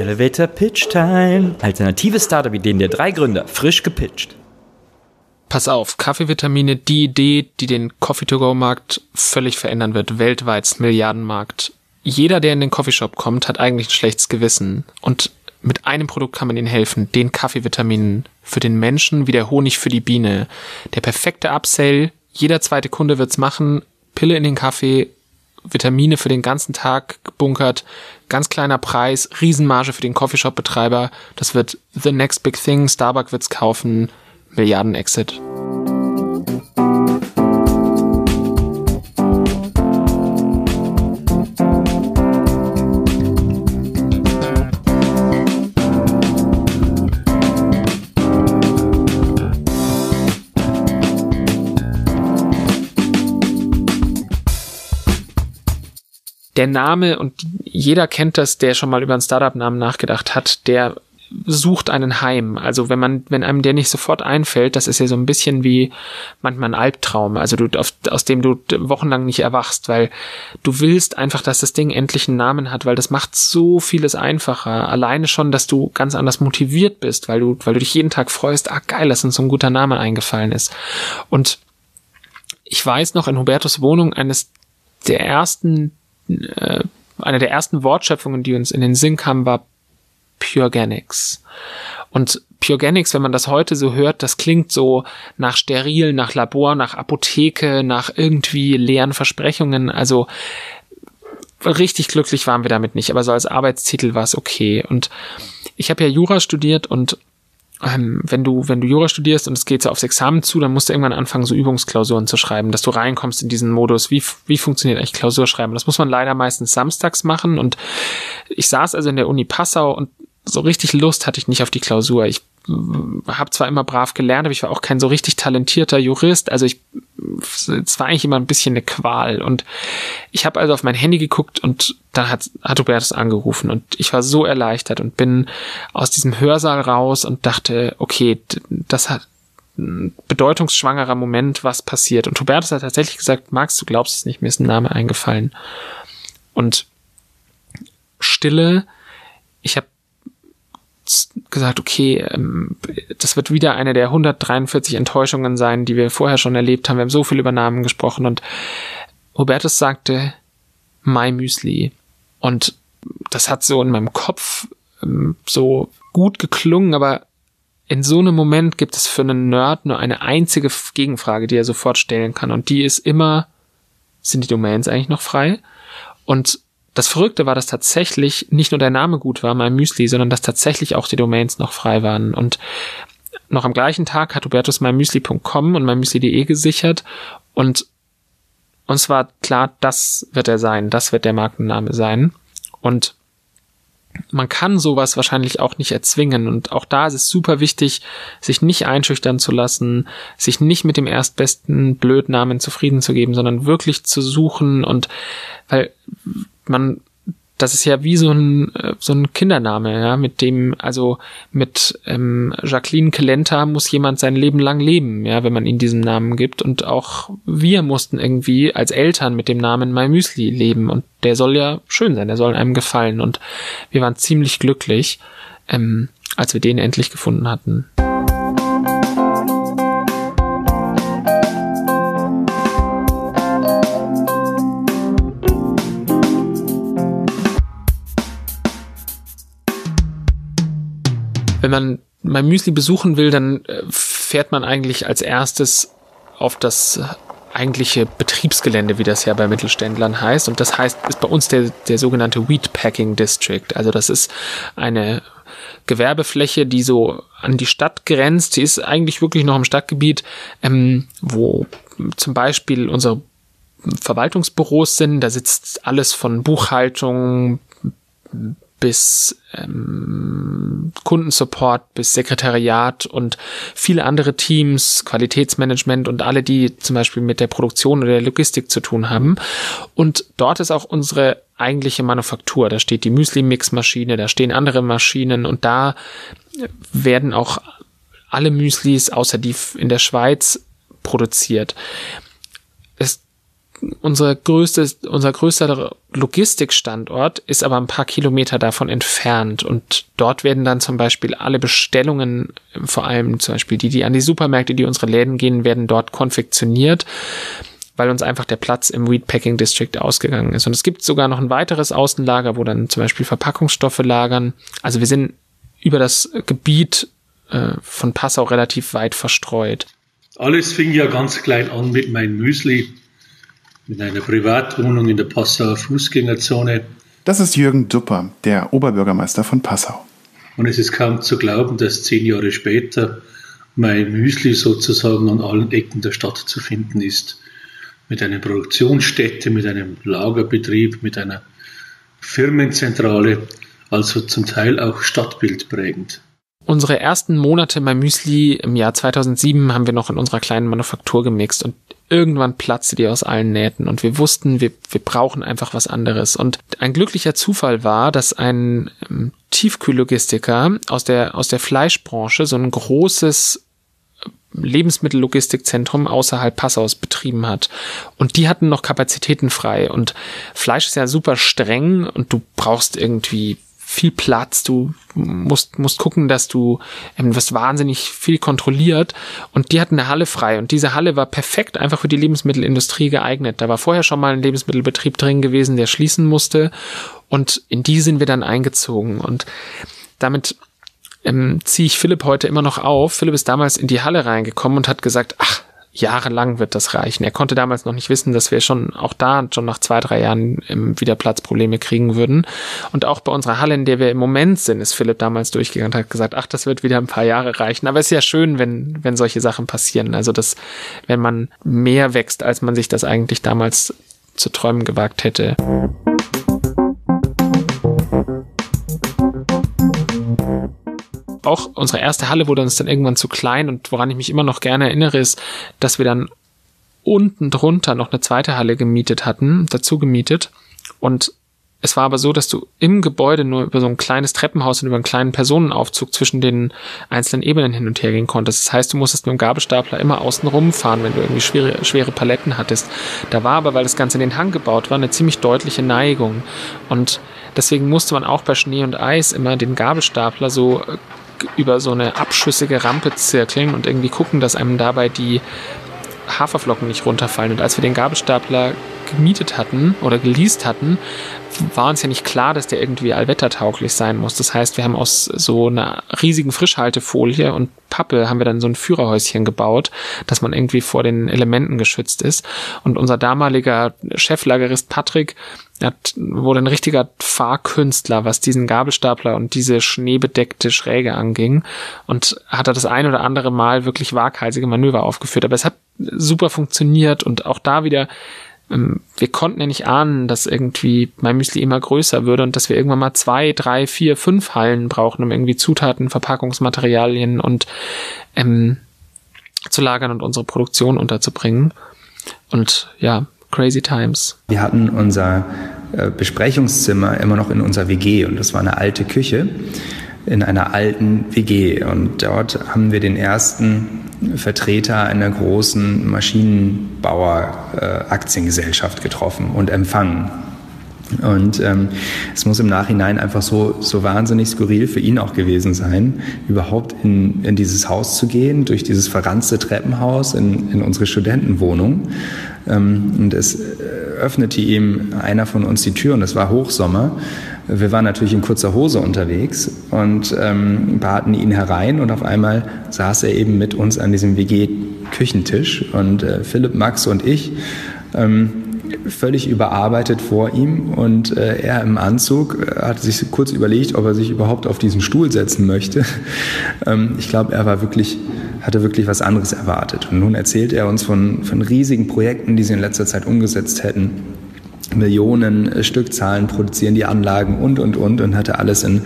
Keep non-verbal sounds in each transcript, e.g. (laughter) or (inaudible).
Elevator Pitch Time. Alternative Startup-Ideen der drei Gründer, frisch gepitcht. Pass auf, Kaffeevitamine, die Idee, die den Coffee-to-go-Markt völlig verändern wird, weltweit Milliardenmarkt. Jeder, der in den Coffeeshop kommt, hat eigentlich ein schlechtes Gewissen. Und mit einem Produkt kann man ihnen helfen, den Kaffeevitaminen für den Menschen wie der Honig für die Biene. Der perfekte Upsell, jeder zweite Kunde wird's machen, Pille in den Kaffee, Vitamine für den ganzen Tag gebunkert, ganz kleiner Preis, Riesenmarge für den Coffeeshop-Betreiber. Das wird the next big thing. Starbucks wird's kaufen, Milliarden-Exit. Der Name, und jeder kennt das, der schon mal über einen Startup-Namen nachgedacht hat, der sucht einen Heim. Also wenn man, wenn einem der nicht sofort einfällt, das ist ja so ein bisschen wie manchmal ein Albtraum, also du, auf, aus dem du wochenlang nicht erwachst, weil du willst einfach, dass das Ding endlich einen Namen hat, weil das macht so vieles einfacher. Alleine schon, dass du ganz anders motiviert bist, weil du, weil du dich jeden Tag freust, ah geil, dass uns so ein guter Name eingefallen ist. Und ich weiß noch in Hubertus Wohnung eines der ersten äh, eine der ersten Wortschöpfungen, die uns in den Sinn kam, war Pureganics. Und Pureganics, wenn man das heute so hört, das klingt so nach steril, nach Labor, nach Apotheke, nach irgendwie leeren Versprechungen. Also richtig glücklich waren wir damit nicht, aber so als Arbeitstitel war es okay. Und ich habe ja Jura studiert und ähm, wenn du, wenn du Jura studierst und es geht so aufs Examen zu, dann musst du irgendwann anfangen, so Übungsklausuren zu schreiben, dass du reinkommst in diesen Modus, wie, wie funktioniert eigentlich Klausurschreiben. Das muss man leider meistens samstags machen und ich saß also in der Uni Passau und so richtig Lust hatte ich nicht auf die Klausur. Ich habe zwar immer brav gelernt, aber ich war auch kein so richtig talentierter Jurist. Also ich, es war eigentlich immer ein bisschen eine Qual. Und ich habe also auf mein Handy geguckt und dann hat, hat Hubertus angerufen und ich war so erleichtert und bin aus diesem Hörsaal raus und dachte, okay, das hat ein bedeutungsschwangerer Moment, was passiert. Und Hubertus hat tatsächlich gesagt, Max, du glaubst es nicht, mir ist ein Name eingefallen. Und Stille, ich habe gesagt, okay, ähm, das wird wieder eine der 143 Enttäuschungen sein, die wir vorher schon erlebt haben. Wir haben so viel über Namen gesprochen und Hubertus sagte My Müsli. Und das hat so in meinem Kopf ähm, so gut geklungen, aber in so einem Moment gibt es für einen Nerd nur eine einzige Gegenfrage, die er sofort stellen kann. Und die ist immer, sind die Domains eigentlich noch frei? Und das Verrückte war, dass tatsächlich nicht nur der Name gut war, mein Müsli, sondern dass tatsächlich auch die Domains noch frei waren. Und noch am gleichen Tag hat Hubertus mymüsli.com und mymüsli.de gesichert und uns war klar, das wird er sein, das wird der Markenname sein. Und man kann sowas wahrscheinlich auch nicht erzwingen. Und auch da ist es super wichtig, sich nicht einschüchtern zu lassen, sich nicht mit dem erstbesten Blödnamen zufrieden zu geben, sondern wirklich zu suchen und weil man, das ist ja wie so ein, äh, so ein Kindername, ja, mit dem, also mit ähm, Jacqueline Kelenta muss jemand sein Leben lang leben, ja, wenn man ihm diesen Namen gibt. Und auch wir mussten irgendwie als Eltern mit dem Namen My Müsli leben. Und der soll ja schön sein, der soll einem gefallen. Und wir waren ziemlich glücklich, ähm, als wir den endlich gefunden hatten. Wenn man mein Müsli besuchen will, dann äh, fährt man eigentlich als erstes auf das eigentliche Betriebsgelände, wie das ja bei Mittelständlern heißt. Und das heißt, ist bei uns der, der sogenannte Wheat Packing District. Also das ist eine Gewerbefläche, die so an die Stadt grenzt. Die ist eigentlich wirklich noch im Stadtgebiet, ähm, wo zum Beispiel unsere Verwaltungsbüros sind. Da sitzt alles von Buchhaltung bis ähm, Kundensupport, bis Sekretariat und viele andere Teams, Qualitätsmanagement und alle, die zum Beispiel mit der Produktion oder der Logistik zu tun haben. Und dort ist auch unsere eigentliche Manufaktur. Da steht die Müsli-Mix-Maschine, da stehen andere Maschinen und da werden auch alle Müslis außer die in der Schweiz produziert. Es unser größtes, unser größter Logistikstandort ist aber ein paar Kilometer davon entfernt und dort werden dann zum Beispiel alle Bestellungen, vor allem zum Beispiel die, die an die Supermärkte, die unsere Läden gehen, werden dort konfektioniert, weil uns einfach der Platz im Wheat Packing District ausgegangen ist. Und es gibt sogar noch ein weiteres Außenlager, wo dann zum Beispiel Verpackungsstoffe lagern. Also wir sind über das Gebiet äh, von Passau relativ weit verstreut. Alles fing ja ganz klein an mit meinem Müsli in einer Privatwohnung in der Passauer Fußgängerzone. Das ist Jürgen Dupper, der Oberbürgermeister von Passau. Und es ist kaum zu glauben, dass zehn Jahre später mein Müsli sozusagen an allen Ecken der Stadt zu finden ist. Mit einer Produktionsstätte, mit einem Lagerbetrieb, mit einer Firmenzentrale, also zum Teil auch stadtbildprägend. Unsere ersten Monate bei Müsli im Jahr 2007 haben wir noch in unserer kleinen Manufaktur gemixt und irgendwann platzte die aus allen Nähten und wir wussten, wir, wir brauchen einfach was anderes. Und ein glücklicher Zufall war, dass ein ähm, Tiefkühllogistiker aus der, aus der Fleischbranche so ein großes äh, Lebensmittellogistikzentrum außerhalb Passaus betrieben hat. Und die hatten noch Kapazitäten frei. Und Fleisch ist ja super streng und du brauchst irgendwie viel Platz, du musst, musst gucken, dass du, ähm, wirst wahnsinnig viel kontrolliert und die hatten eine Halle frei und diese Halle war perfekt einfach für die Lebensmittelindustrie geeignet. Da war vorher schon mal ein Lebensmittelbetrieb drin gewesen, der schließen musste und in die sind wir dann eingezogen und damit ähm, ziehe ich Philipp heute immer noch auf. Philipp ist damals in die Halle reingekommen und hat gesagt, ach, jahrelang wird das reichen. Er konnte damals noch nicht wissen, dass wir schon auch da schon nach zwei, drei Jahren wieder Platzprobleme kriegen würden. Und auch bei unserer Halle, in der wir im Moment sind, ist Philipp damals durchgegangen und hat gesagt, ach, das wird wieder ein paar Jahre reichen. Aber es ist ja schön, wenn, wenn solche Sachen passieren. Also, dass, wenn man mehr wächst, als man sich das eigentlich damals zu träumen gewagt hätte. Auch unsere erste Halle wurde uns dann irgendwann zu klein und woran ich mich immer noch gerne erinnere, ist, dass wir dann unten drunter noch eine zweite Halle gemietet hatten, dazu gemietet. Und es war aber so, dass du im Gebäude nur über so ein kleines Treppenhaus und über einen kleinen Personenaufzug zwischen den einzelnen Ebenen hin und her gehen konntest. Das heißt, du musstest mit dem Gabelstapler immer außen rumfahren, wenn du irgendwie schwere, schwere Paletten hattest. Da war aber, weil das Ganze in den Hang gebaut war, eine ziemlich deutliche Neigung. Und deswegen musste man auch bei Schnee und Eis immer den Gabelstapler so über so eine abschüssige Rampe zirkeln und irgendwie gucken, dass einem dabei die Haferflocken nicht runterfallen. Und als wir den Gabelstapler gemietet hatten oder geleast hatten, war uns ja nicht klar, dass der irgendwie allwettertauglich sein muss. Das heißt, wir haben aus so einer riesigen Frischhaltefolie und Pappe haben wir dann so ein Führerhäuschen gebaut, dass man irgendwie vor den Elementen geschützt ist. Und unser damaliger Cheflagerist Patrick hat, wurde ein richtiger Fahrkünstler, was diesen Gabelstapler und diese schneebedeckte Schräge anging und hat er das ein oder andere Mal wirklich waghalsige Manöver aufgeführt. Aber es hat super funktioniert und auch da wieder ähm, wir konnten ja nicht ahnen, dass irgendwie mein Müsli immer größer würde und dass wir irgendwann mal zwei, drei, vier, fünf Hallen brauchen, um irgendwie Zutaten, Verpackungsmaterialien und ähm, zu lagern und unsere Produktion unterzubringen. Und ja, crazy times. Wir hatten unser äh, Besprechungszimmer immer noch in unserer WG und das war eine alte Küche in einer alten WG und dort haben wir den ersten Vertreter einer großen Maschinenbauer-Aktiengesellschaft getroffen und empfangen. Und ähm, es muss im Nachhinein einfach so, so wahnsinnig skurril für ihn auch gewesen sein, überhaupt in, in dieses Haus zu gehen, durch dieses verranzte Treppenhaus in, in unsere Studentenwohnung. Ähm, und es äh, öffnete ihm einer von uns die Tür und es war Hochsommer. Wir waren natürlich in kurzer Hose unterwegs und ähm, baten ihn herein und auf einmal saß er eben mit uns an diesem WG-Küchentisch und äh, Philipp, Max und ich ähm, völlig überarbeitet vor ihm und äh, er im Anzug äh, hat sich kurz überlegt, ob er sich überhaupt auf diesen Stuhl setzen möchte. (laughs) ähm, ich glaube, er war wirklich, hatte wirklich was anderes erwartet. Und nun erzählt er uns von, von riesigen Projekten, die sie in letzter Zeit umgesetzt hätten Millionen äh, Stückzahlen produzieren die Anlagen und, und, und und hatte alles in,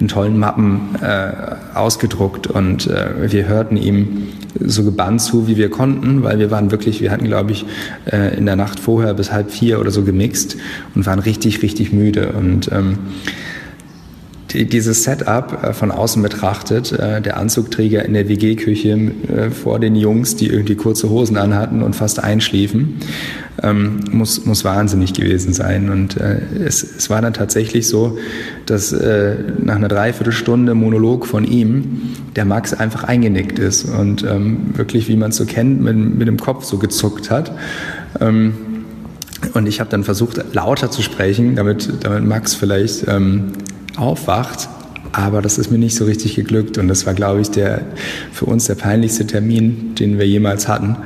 in tollen Mappen äh, ausgedruckt. Und äh, wir hörten ihm so gebannt zu, wie wir konnten, weil wir waren wirklich, wir hatten glaube ich äh, in der Nacht vorher bis halb vier oder so gemixt und waren richtig, richtig müde. Und ähm, dieses Setup äh, von außen betrachtet, äh, der Anzugträger in der WG-Küche äh, vor den Jungs, die irgendwie kurze Hosen anhatten und fast einschliefen, ähm, muss, muss wahnsinnig gewesen sein. Und es, es war dann tatsächlich so, dass nach einer Dreiviertelstunde Monolog von ihm der Max einfach eingenickt ist und ähm, wirklich, wie man es so kennt, mit, mit dem Kopf so gezuckt hat. Ähm, und ich habe dann versucht, lauter zu sprechen, damit, damit Max vielleicht ähm, aufwacht. Aber das ist mir nicht so richtig geglückt. Und das war, glaube ich, der für uns der peinlichste Termin, den wir jemals hatten.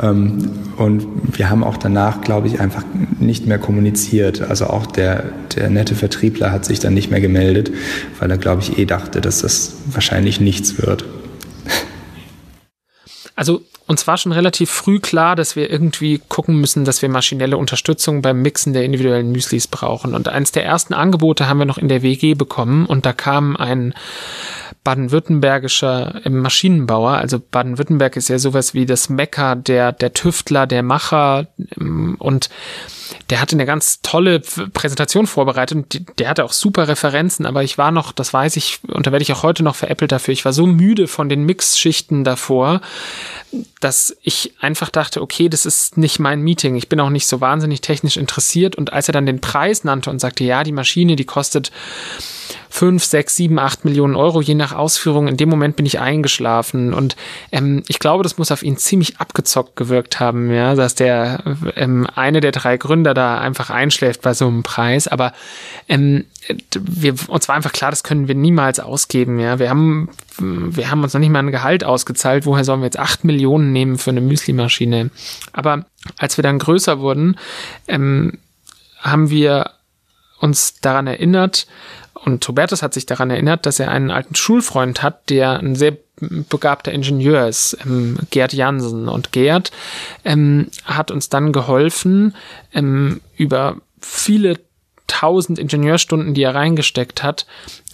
Ähm, und wir haben auch danach, glaube ich, einfach nicht mehr kommuniziert. Also auch der, der nette Vertriebler hat sich dann nicht mehr gemeldet, weil er, glaube ich, eh dachte, dass das wahrscheinlich nichts wird. Also uns war schon relativ früh klar, dass wir irgendwie gucken müssen, dass wir maschinelle Unterstützung beim Mixen der individuellen Müslis brauchen. Und eines der ersten Angebote haben wir noch in der WG bekommen und da kam ein baden-württembergischer Maschinenbauer. Also Baden-Württemberg ist ja sowas wie das Mekka der, der Tüftler, der Macher ähm, und der hatte eine ganz tolle Präsentation vorbereitet und der hatte auch super Referenzen, aber ich war noch, das weiß ich, und da werde ich auch heute noch veräppelt dafür, ich war so müde von den Mixschichten davor, dass ich einfach dachte, okay, das ist nicht mein Meeting. Ich bin auch nicht so wahnsinnig technisch interessiert. Und als er dann den Preis nannte und sagte, ja, die Maschine, die kostet fünf, sechs, sieben, acht Millionen Euro, je nach Ausführung. In dem Moment bin ich eingeschlafen. Und ähm, ich glaube, das muss auf ihn ziemlich abgezockt gewirkt haben, ja, dass der ähm, eine der drei Gründer da einfach einschläft bei so einem Preis. Aber ähm, wir, uns war einfach klar, das können wir niemals ausgeben. Ja, wir haben, wir haben uns noch nicht mal ein Gehalt ausgezahlt. Woher sollen wir jetzt acht Millionen nehmen für eine Müslimaschine? Aber als wir dann größer wurden, ähm, haben wir uns daran erinnert, und Hubertus hat sich daran erinnert, dass er einen alten Schulfreund hat, der ein sehr begabter Ingenieur ist, ähm, Gerd Jansen. Und Gerd ähm, hat uns dann geholfen, ähm, über viele tausend Ingenieurstunden, die er reingesteckt hat,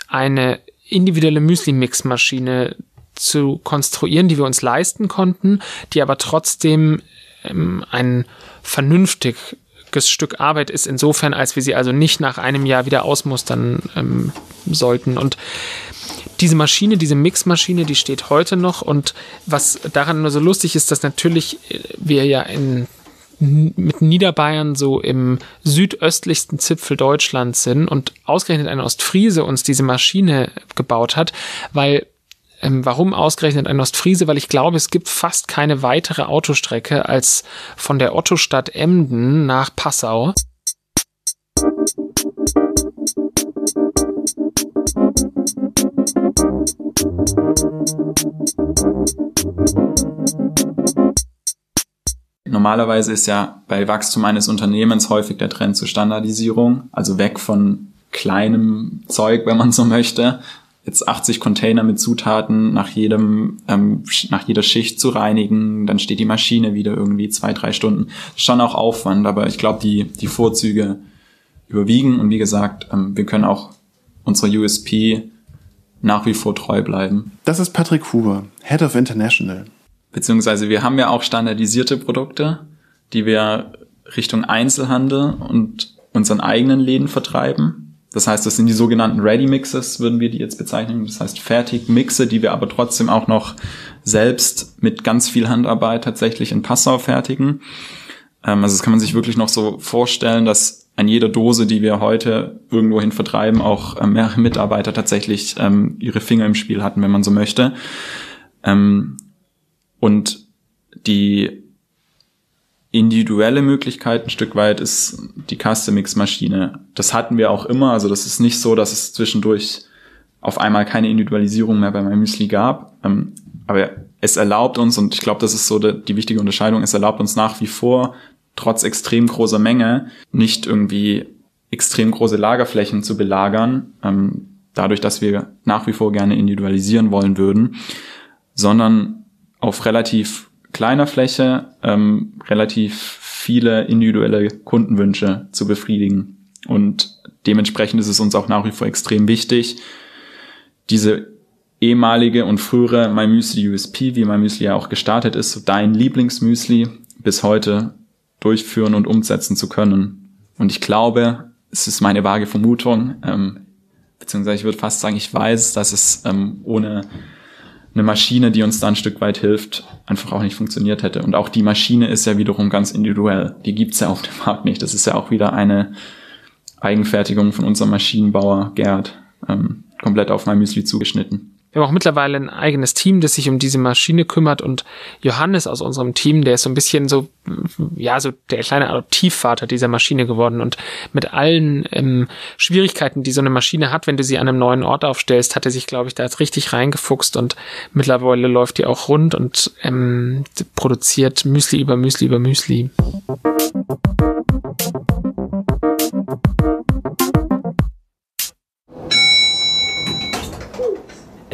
eine individuelle Müsli-Mix-Maschine zu konstruieren, die wir uns leisten konnten, die aber trotzdem ähm, ein vernünftig Stück Arbeit ist, insofern, als wir sie also nicht nach einem Jahr wieder ausmustern ähm, sollten. Und diese Maschine, diese Mixmaschine, die steht heute noch. Und was daran nur so lustig ist, dass natürlich äh, wir ja in mit Niederbayern so im südöstlichsten Zipfel Deutschlands sind und ausgerechnet ein Ostfriese uns diese Maschine gebaut hat, weil ähm, warum ausgerechnet ein Ostfriese? Weil ich glaube, es gibt fast keine weitere Autostrecke als von der Ottostadt Emden nach Passau. Normalerweise ist ja bei Wachstum eines Unternehmens häufig der Trend zur Standardisierung, also weg von kleinem Zeug, wenn man so möchte, jetzt 80 Container mit Zutaten nach jedem, ähm, nach jeder Schicht zu reinigen, dann steht die Maschine wieder irgendwie zwei, drei Stunden. Schon auch Aufwand, aber ich glaube, die, die Vorzüge überwiegen und wie gesagt, ähm, wir können auch unserer USP nach wie vor treu bleiben. Das ist Patrick Huber, Head of International. Beziehungsweise wir haben ja auch standardisierte Produkte, die wir Richtung Einzelhandel und unseren eigenen Läden vertreiben. Das heißt, das sind die sogenannten Ready Mixes, würden wir die jetzt bezeichnen. Das heißt Fertigmixe, die wir aber trotzdem auch noch selbst mit ganz viel Handarbeit tatsächlich in Passau fertigen. Ähm, also das kann man sich wirklich noch so vorstellen, dass an jeder Dose, die wir heute irgendwohin vertreiben, auch ähm, mehrere Mitarbeiter tatsächlich ähm, ihre Finger im Spiel hatten, wenn man so möchte. Ähm, und die individuelle Möglichkeit ein Stück weit ist die Custom-Mix-Maschine. Das hatten wir auch immer. Also das ist nicht so, dass es zwischendurch auf einmal keine Individualisierung mehr bei meinem Müsli gab. Ähm, aber es erlaubt uns, und ich glaube, das ist so die wichtige Unterscheidung, es erlaubt uns nach wie vor, trotz extrem großer Menge, nicht irgendwie extrem große Lagerflächen zu belagern, ähm, dadurch, dass wir nach wie vor gerne individualisieren wollen würden, sondern auf relativ kleiner Fläche ähm, relativ viele individuelle Kundenwünsche zu befriedigen. Und dementsprechend ist es uns auch nach wie vor extrem wichtig, diese ehemalige und frühere My USP, wie My ja auch gestartet ist, so dein Lieblingsmüsli bis heute durchführen und umsetzen zu können. Und ich glaube, es ist meine vage Vermutung, ähm, beziehungsweise ich würde fast sagen, ich weiß, dass es ähm, ohne eine Maschine, die uns da ein Stück weit hilft, einfach auch nicht funktioniert hätte. Und auch die Maschine ist ja wiederum ganz individuell. Die gibt's ja auf dem Markt nicht. Das ist ja auch wieder eine Eigenfertigung von unserem Maschinenbauer Gerd, ähm, komplett auf mein Müsli zugeschnitten. Wir haben auch mittlerweile ein eigenes Team, das sich um diese Maschine kümmert und Johannes aus unserem Team, der ist so ein bisschen so, ja, so der kleine Adoptivvater dieser Maschine geworden und mit allen ähm, Schwierigkeiten, die so eine Maschine hat, wenn du sie an einem neuen Ort aufstellst, hat er sich, glaube ich, da jetzt richtig reingefuchst und mittlerweile läuft die auch rund und ähm, produziert Müsli über Müsli über Müsli.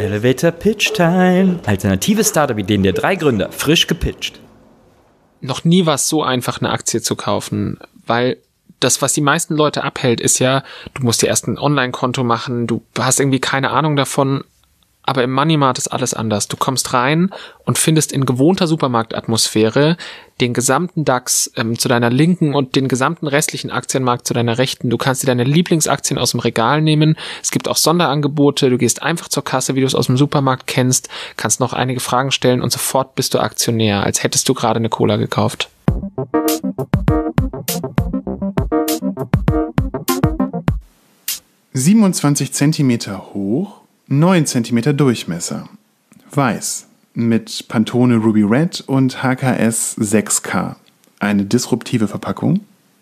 Elevator Pitch Time. Alternative Startup-Ideen der drei Gründer, frisch gepitcht. Noch nie war es so einfach, eine Aktie zu kaufen, weil das, was die meisten Leute abhält, ist ja, du musst dir erst ein Online-Konto machen, du hast irgendwie keine Ahnung davon, aber im Moneymart ist alles anders. Du kommst rein und findest in gewohnter Supermarktatmosphäre den gesamten DAX ähm, zu deiner linken und den gesamten restlichen Aktienmarkt zu deiner rechten. Du kannst dir deine Lieblingsaktien aus dem Regal nehmen. Es gibt auch Sonderangebote. Du gehst einfach zur Kasse, wie du es aus dem Supermarkt kennst, kannst noch einige Fragen stellen und sofort bist du Aktionär, als hättest du gerade eine Cola gekauft. Siebenundzwanzig Zentimeter hoch 9 cm Durchmesser. Weiß. Mit Pantone Ruby Red und HKS 6K. Eine disruptive Verpackung.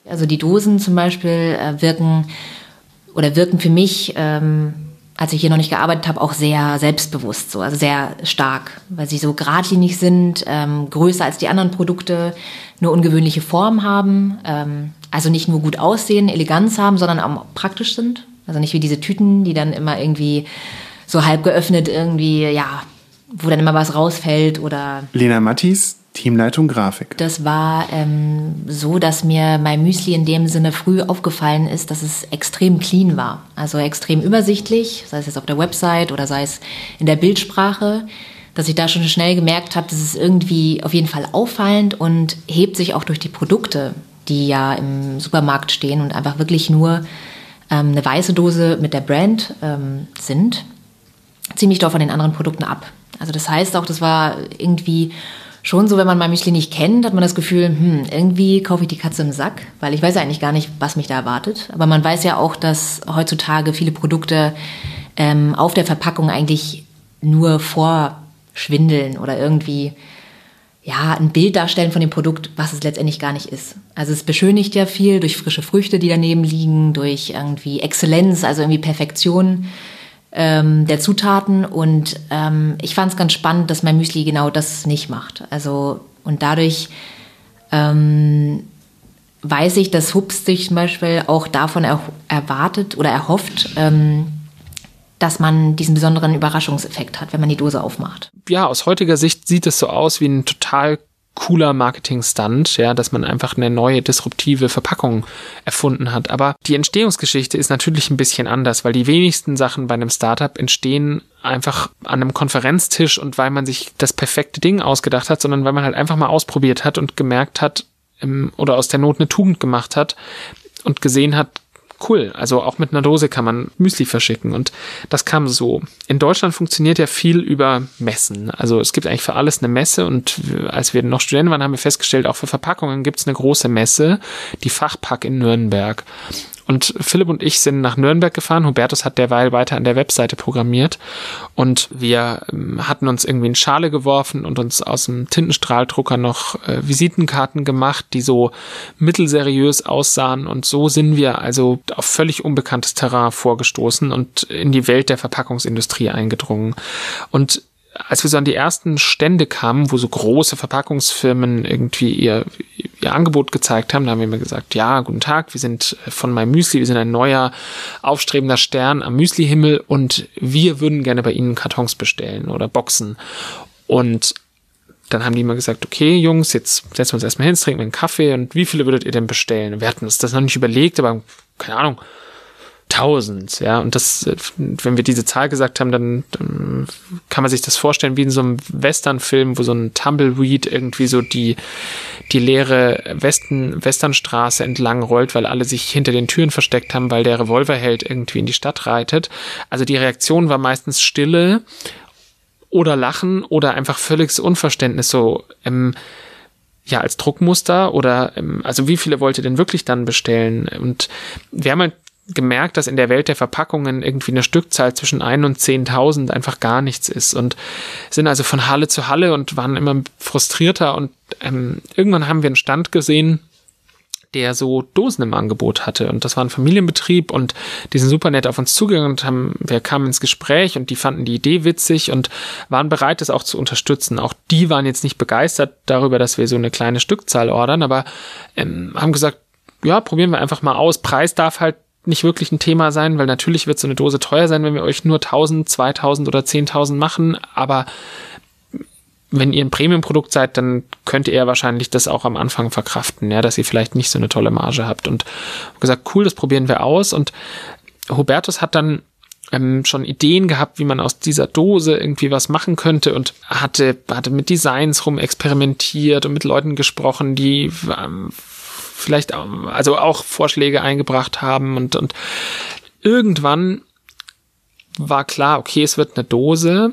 Also die Dosen zum Beispiel äh, wirken oder wirken für mich, ähm, als ich hier noch nicht gearbeitet habe, auch sehr selbstbewusst, so, also sehr stark, weil sie so geradlinig sind, ähm, größer als die anderen Produkte, eine ungewöhnliche Form haben, ähm, also nicht nur gut aussehen, Eleganz haben, sondern auch praktisch sind. Also nicht wie diese Tüten, die dann immer irgendwie so halb geöffnet irgendwie, ja, wo dann immer was rausfällt oder. Lena Mattis, Teamleitung Grafik. Das war ähm, so, dass mir mein Müsli in dem Sinne früh aufgefallen ist, dass es extrem clean war. Also extrem übersichtlich, sei es jetzt auf der Website oder sei es in der Bildsprache, dass ich da schon schnell gemerkt habe, das ist irgendwie auf jeden Fall auffallend und hebt sich auch durch die Produkte, die ja im Supermarkt stehen und einfach wirklich nur ähm, eine weiße Dose mit der Brand ähm, sind ziemlich doll von den anderen Produkten ab. Also das heißt auch, das war irgendwie schon so, wenn man mein Müsli nicht kennt, hat man das Gefühl, hm, irgendwie kaufe ich die Katze im Sack, weil ich weiß ja eigentlich gar nicht, was mich da erwartet. Aber man weiß ja auch, dass heutzutage viele Produkte ähm, auf der Verpackung eigentlich nur vorschwindeln oder irgendwie ja, ein Bild darstellen von dem Produkt, was es letztendlich gar nicht ist. Also es beschönigt ja viel durch frische Früchte, die daneben liegen, durch irgendwie Exzellenz, also irgendwie Perfektion ähm, der Zutaten und ähm, ich fand es ganz spannend, dass mein Müsli genau das nicht macht. Also und dadurch ähm, weiß ich, dass Hubs sich zum Beispiel auch davon er erwartet oder erhofft, ähm, dass man diesen besonderen Überraschungseffekt hat, wenn man die Dose aufmacht. Ja, aus heutiger Sicht sieht es so aus wie ein total cooler Marketing-Stunt, ja, dass man einfach eine neue disruptive Verpackung erfunden hat. Aber die Entstehungsgeschichte ist natürlich ein bisschen anders, weil die wenigsten Sachen bei einem Startup entstehen einfach an einem Konferenztisch und weil man sich das perfekte Ding ausgedacht hat, sondern weil man halt einfach mal ausprobiert hat und gemerkt hat, ähm, oder aus der Not eine Tugend gemacht hat und gesehen hat, cool. Also auch mit einer Dose kann man Müsli verschicken und das kam so. In Deutschland funktioniert ja viel über Messen. Also es gibt eigentlich für alles eine Messe und als wir noch Studenten waren, haben wir festgestellt, auch für Verpackungen gibt es eine große Messe, die Fachpack in Nürnberg. Und Philipp und ich sind nach Nürnberg gefahren. Hubertus hat derweil weiter an der Webseite programmiert. Und wir ähm, hatten uns irgendwie in Schale geworfen und uns aus dem Tintenstrahldrucker noch äh, Visitenkarten gemacht, die so mittelseriös aussahen. Und so sind wir also auf völlig unbekanntes Terrain vorgestoßen und in die Welt der Verpackungsindustrie eingedrungen. Und als wir so an die ersten Stände kamen, wo so große Verpackungsfirmen irgendwie ihr, ihr Angebot gezeigt haben, da haben wir immer gesagt, ja, guten Tag, wir sind von meinem Müsli, wir sind ein neuer, aufstrebender Stern am Müslihimmel und wir würden gerne bei Ihnen Kartons bestellen oder Boxen. Und dann haben die immer gesagt, okay, Jungs, jetzt setzen wir uns erstmal hin, trinken wir einen Kaffee und wie viele würdet ihr denn bestellen? Wir hatten uns das noch nicht überlegt, aber keine Ahnung, tausend, ja. Und das, äh, wenn wir diese Zahl gesagt haben, dann, dann kann man sich das vorstellen wie in so einem Westernfilm, wo so ein Tumbleweed irgendwie so die, die leere Westen, Westernstraße entlang rollt, weil alle sich hinter den Türen versteckt haben, weil der Revolverheld irgendwie in die Stadt reitet. Also die Reaktion war meistens Stille oder Lachen oder einfach völliges Unverständnis, so, ähm, ja, als Druckmuster oder, ähm, also wie viele wollt ihr denn wirklich dann bestellen? Und wir haben halt gemerkt, dass in der Welt der Verpackungen irgendwie eine Stückzahl zwischen 1 und 10.000 einfach gar nichts ist und sind also von Halle zu Halle und waren immer frustrierter und ähm, irgendwann haben wir einen Stand gesehen, der so Dosen im Angebot hatte. Und das war ein Familienbetrieb und die sind super nett auf uns zugegangen und haben, wir kamen ins Gespräch und die fanden die Idee witzig und waren bereit, das auch zu unterstützen. Auch die waren jetzt nicht begeistert darüber, dass wir so eine kleine Stückzahl ordern, aber ähm, haben gesagt, ja, probieren wir einfach mal aus. Preis darf halt nicht wirklich ein Thema sein, weil natürlich wird so eine Dose teuer sein, wenn wir euch nur 1000, 2000 oder 10.000 machen, aber wenn ihr ein Premium-Produkt seid, dann könnt ihr wahrscheinlich das auch am Anfang verkraften, ja, dass ihr vielleicht nicht so eine tolle Marge habt. Und gesagt, cool, das probieren wir aus. Und Hubertus hat dann ähm, schon Ideen gehabt, wie man aus dieser Dose irgendwie was machen könnte und hatte, hatte mit Designs rum experimentiert und mit Leuten gesprochen, die ähm, vielleicht also auch Vorschläge eingebracht haben und, und irgendwann war klar, okay, es wird eine Dose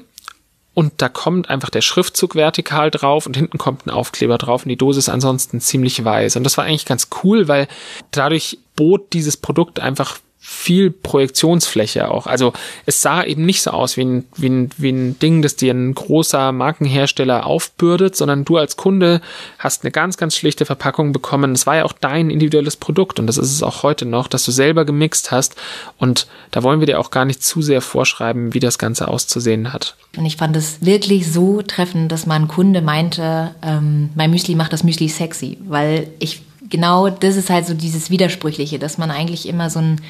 und da kommt einfach der Schriftzug vertikal drauf und hinten kommt ein Aufkleber drauf und die Dose ist ansonsten ziemlich weiß. Und das war eigentlich ganz cool, weil dadurch bot dieses Produkt einfach viel Projektionsfläche auch. Also es sah eben nicht so aus wie ein, wie ein, wie ein Ding, das dir ein großer Markenhersteller aufbürdet, sondern du als Kunde hast eine ganz, ganz schlichte Verpackung bekommen. Es war ja auch dein individuelles Produkt und das ist es auch heute noch, dass du selber gemixt hast und da wollen wir dir auch gar nicht zu sehr vorschreiben, wie das Ganze auszusehen hat. Und ich fand es wirklich so treffend, dass mein Kunde meinte, ähm, mein Müsli macht das Müsli sexy, weil ich genau das ist halt so dieses Widersprüchliche, dass man eigentlich immer so ein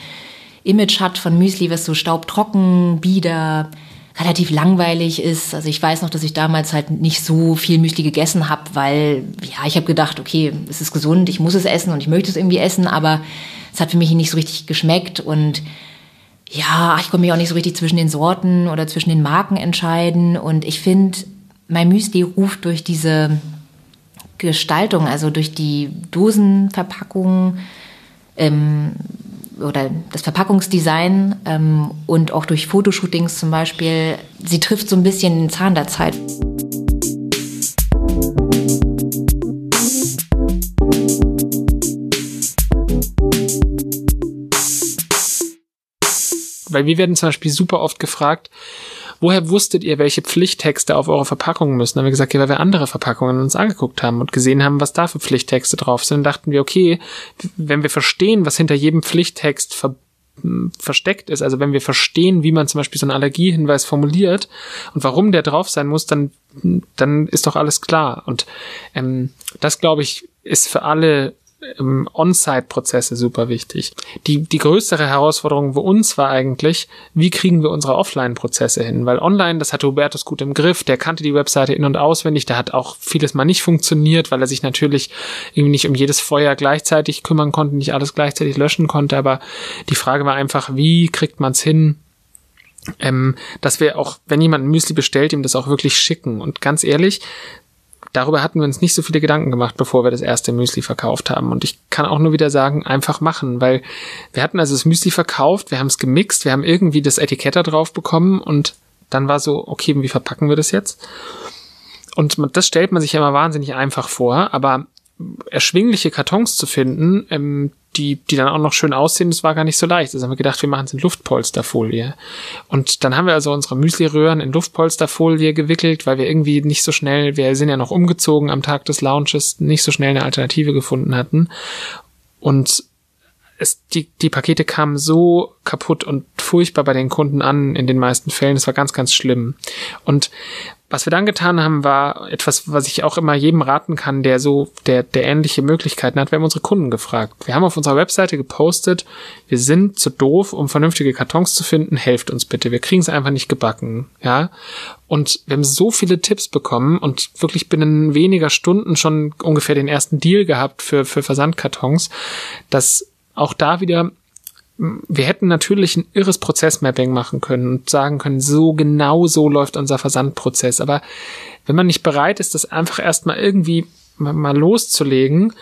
Image hat von Müsli, was so staubtrocken, bieder, relativ langweilig ist. Also ich weiß noch, dass ich damals halt nicht so viel Müsli gegessen habe, weil ja, ich habe gedacht, okay, es ist gesund, ich muss es essen und ich möchte es irgendwie essen, aber es hat für mich nicht so richtig geschmeckt und ja, ich konnte mich auch nicht so richtig zwischen den Sorten oder zwischen den Marken entscheiden und ich finde, mein Müsli ruft durch diese Gestaltung, also durch die Dosenverpackung, ähm, oder das Verpackungsdesign ähm, und auch durch Fotoshootings zum Beispiel, sie trifft so ein bisschen den Zahn der Zeit. Weil wir werden zum Beispiel super oft gefragt, woher wusstet ihr, welche Pflichttexte auf eure Verpackungen müssen? Dann haben wir gesagt, ja, weil wir andere Verpackungen uns angeguckt haben und gesehen haben, was da für Pflichttexte drauf sind. Dann dachten wir, okay, wenn wir verstehen, was hinter jedem Pflichttext ver versteckt ist, also wenn wir verstehen, wie man zum Beispiel so einen Allergiehinweis formuliert und warum der drauf sein muss, dann, dann ist doch alles klar. Und ähm, das, glaube ich, ist für alle ähm, On-Site-Prozesse super wichtig. Die, die größere Herausforderung für uns war eigentlich, wie kriegen wir unsere Offline-Prozesse hin? Weil online, das hatte Hubertus gut im Griff, der kannte die Webseite in- und auswendig, der hat auch vieles mal nicht funktioniert, weil er sich natürlich irgendwie nicht um jedes Feuer gleichzeitig kümmern konnte, nicht alles gleichzeitig löschen konnte, aber die Frage war einfach, wie kriegt man es hin, ähm, dass wir auch, wenn jemand ein Müsli bestellt, ihm das auch wirklich schicken. Und ganz ehrlich, darüber hatten wir uns nicht so viele Gedanken gemacht, bevor wir das erste Müsli verkauft haben. Und ich kann auch nur wieder sagen, einfach machen, weil wir hatten also das Müsli verkauft, wir haben es gemixt, wir haben irgendwie das Etikett da drauf bekommen und dann war so, okay, wie verpacken wir das jetzt? Und das stellt man sich ja immer wahnsinnig einfach vor, aber erschwingliche Kartons zu finden, ähm, die, die dann auch noch schön aussehen, das war gar nicht so leicht. Also haben wir gedacht, wir machen es in Luftpolsterfolie. Und dann haben wir also unsere Müsli-Röhren in Luftpolsterfolie gewickelt, weil wir irgendwie nicht so schnell, wir sind ja noch umgezogen am Tag des Launches, nicht so schnell eine Alternative gefunden hatten. Und es, die, die Pakete kamen so kaputt und furchtbar bei den Kunden an in den meisten Fällen. Es war ganz, ganz schlimm. Und was wir dann getan haben, war etwas, was ich auch immer jedem raten kann, der so, der, der ähnliche Möglichkeiten hat. Wir haben unsere Kunden gefragt. Wir haben auf unserer Webseite gepostet, wir sind zu doof, um vernünftige Kartons zu finden, helft uns bitte. Wir kriegen es einfach nicht gebacken, ja. Und wir haben so viele Tipps bekommen und wirklich binnen weniger Stunden schon ungefähr den ersten Deal gehabt für, für Versandkartons, dass auch da wieder wir hätten natürlich ein irres Prozessmapping machen können und sagen können, so genau so läuft unser Versandprozess. Aber wenn man nicht bereit ist, das einfach erstmal irgendwie mal loszulegen,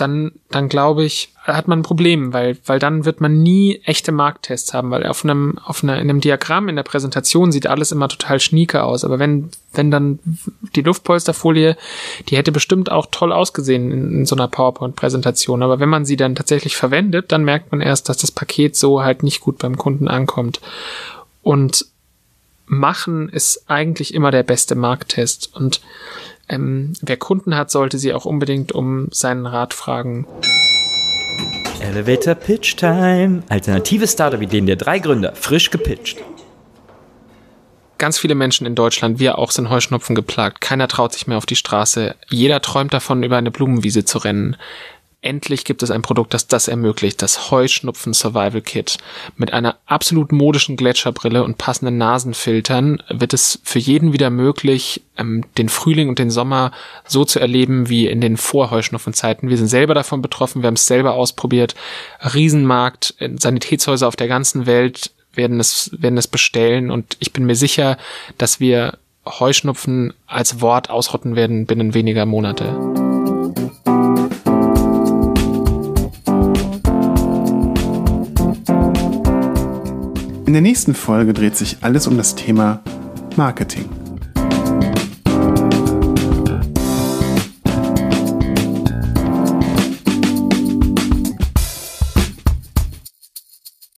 dann, dann glaube ich, hat man ein Problem, weil, weil dann wird man nie echte Markttests haben, weil auf einem, auf einer, in einem Diagramm in der Präsentation sieht alles immer total schnieke aus. Aber wenn, wenn dann die Luftpolsterfolie, die hätte bestimmt auch toll ausgesehen in, in so einer PowerPoint-Präsentation. Aber wenn man sie dann tatsächlich verwendet, dann merkt man erst, dass das Paket so halt nicht gut beim Kunden ankommt. Und machen ist eigentlich immer der beste Markttest. Und ähm, wer Kunden hat, sollte sie auch unbedingt um seinen Rat fragen. Elevator Pitch Time. Alternative Startup-Ideen der drei Gründer. Frisch gepitcht. Ganz viele Menschen in Deutschland, wir auch, sind Heuschnupfen geplagt. Keiner traut sich mehr auf die Straße. Jeder träumt davon, über eine Blumenwiese zu rennen. Endlich gibt es ein Produkt, das das ermöglicht, das Heuschnupfen Survival Kit. Mit einer absolut modischen Gletscherbrille und passenden Nasenfiltern wird es für jeden wieder möglich, ähm, den Frühling und den Sommer so zu erleben wie in den Vorheuschnupfenzeiten. Wir sind selber davon betroffen, wir haben es selber ausprobiert. Riesenmarkt, Sanitätshäuser auf der ganzen Welt werden es, werden es bestellen und ich bin mir sicher, dass wir Heuschnupfen als Wort ausrotten werden binnen weniger Monate. In der nächsten Folge dreht sich alles um das Thema Marketing.